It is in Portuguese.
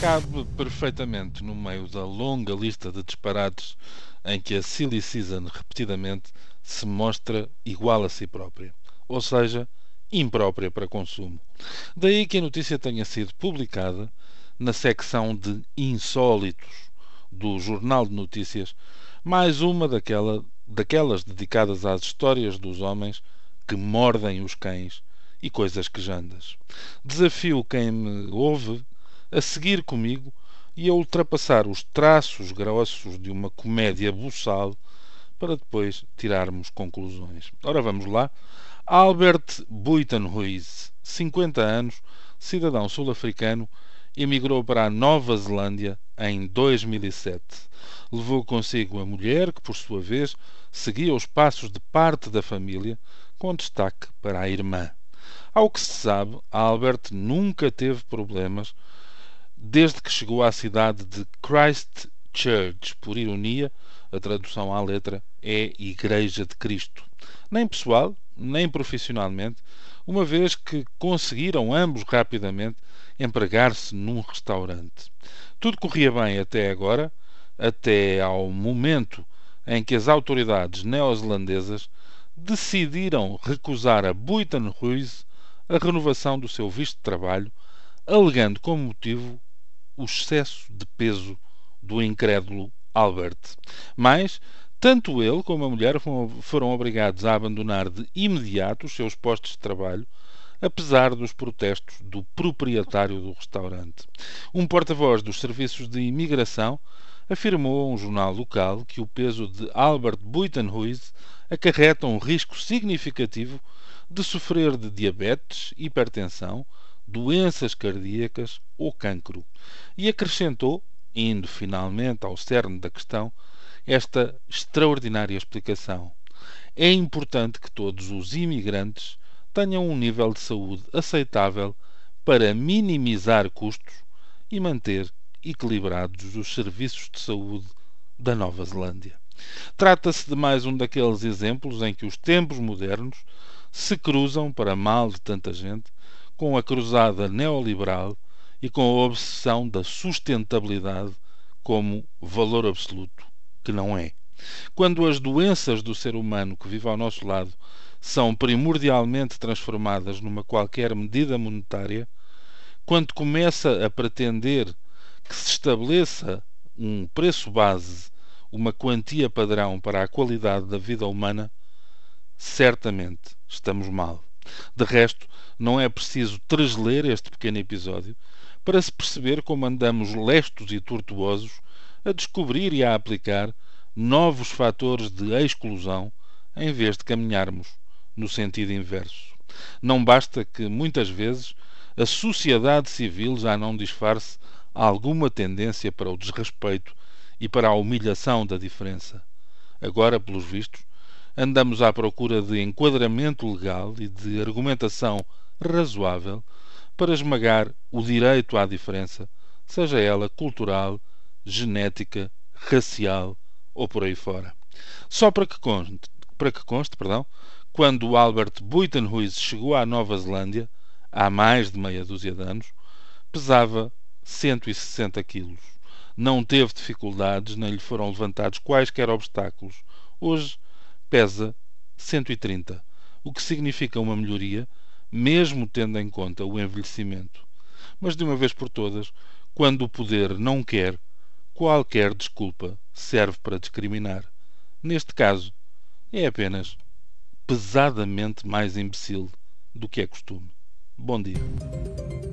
cabe perfeitamente no meio da longa lista de disparates em que a Silly Season repetidamente se mostra igual a si própria, ou seja, imprópria para consumo. Daí que a notícia tenha sido publicada na secção de insólitos do Jornal de Notícias, mais uma daquela, daquelas dedicadas às histórias dos homens que mordem os cães e coisas quejandas. Desafio quem me ouve a seguir comigo e a ultrapassar os traços grossos de uma comédia buçal para depois tirarmos conclusões. Ora, vamos lá. Albert Buitenhuis, 50 anos, cidadão sul-africano, emigrou para a Nova Zelândia em 2007. Levou consigo a mulher, que por sua vez seguia os passos de parte da família, com destaque para a irmã. Ao que se sabe, Albert nunca teve problemas desde que chegou à cidade de Christchurch. Por ironia, a tradução à letra é Igreja de Cristo. Nem pessoal, nem profissionalmente, uma vez que conseguiram ambos rapidamente empregar-se num restaurante. Tudo corria bem até agora, até ao momento em que as autoridades neozelandesas decidiram recusar a Buitan Ruiz a renovação do seu visto de trabalho, alegando como motivo o excesso de peso do incrédulo Albert. Mas tanto ele como a mulher foram obrigados a abandonar de imediato os seus postos de trabalho, apesar dos protestos do proprietário do restaurante. Um porta-voz dos serviços de imigração afirmou a um jornal local que o peso de Albert Buitenhuis acarreta um risco significativo de sofrer de diabetes, hipertensão, doenças cardíacas ou cancro. E acrescentou, indo finalmente ao cerne da questão, esta extraordinária explicação. É importante que todos os imigrantes tenham um nível de saúde aceitável para minimizar custos e manter equilibrados os serviços de saúde da Nova Zelândia. Trata-se de mais um daqueles exemplos em que os tempos modernos se cruzam, para mal de tanta gente, com a cruzada neoliberal e com a obsessão da sustentabilidade como valor absoluto, que não é. Quando as doenças do ser humano que vive ao nosso lado são primordialmente transformadas numa qualquer medida monetária, quando começa a pretender que se estabeleça um preço base, uma quantia padrão para a qualidade da vida humana, certamente estamos mal. De resto, não é preciso trasler este pequeno episódio para se perceber como andamos lestos e tortuosos a descobrir e a aplicar novos fatores de exclusão em vez de caminharmos no sentido inverso. Não basta que, muitas vezes, a sociedade civil já não disfarce alguma tendência para o desrespeito e para a humilhação da diferença. Agora, pelos vistos, andamos à procura de enquadramento legal e de argumentação razoável para esmagar o direito à diferença, seja ela cultural, genética, racial ou por aí fora. Só para que conste, para que conste perdão, quando Albert Buitenhuis chegou à Nova Zelândia, há mais de meia dúzia de anos, pesava 160 quilos. Não teve dificuldades, nem lhe foram levantados quaisquer obstáculos. Hoje pesa 130, o que significa uma melhoria, mesmo tendo em conta o envelhecimento. Mas de uma vez por todas, quando o poder não quer, qualquer desculpa serve para discriminar. Neste caso, é apenas pesadamente mais imbecil do que é costume. Bom dia.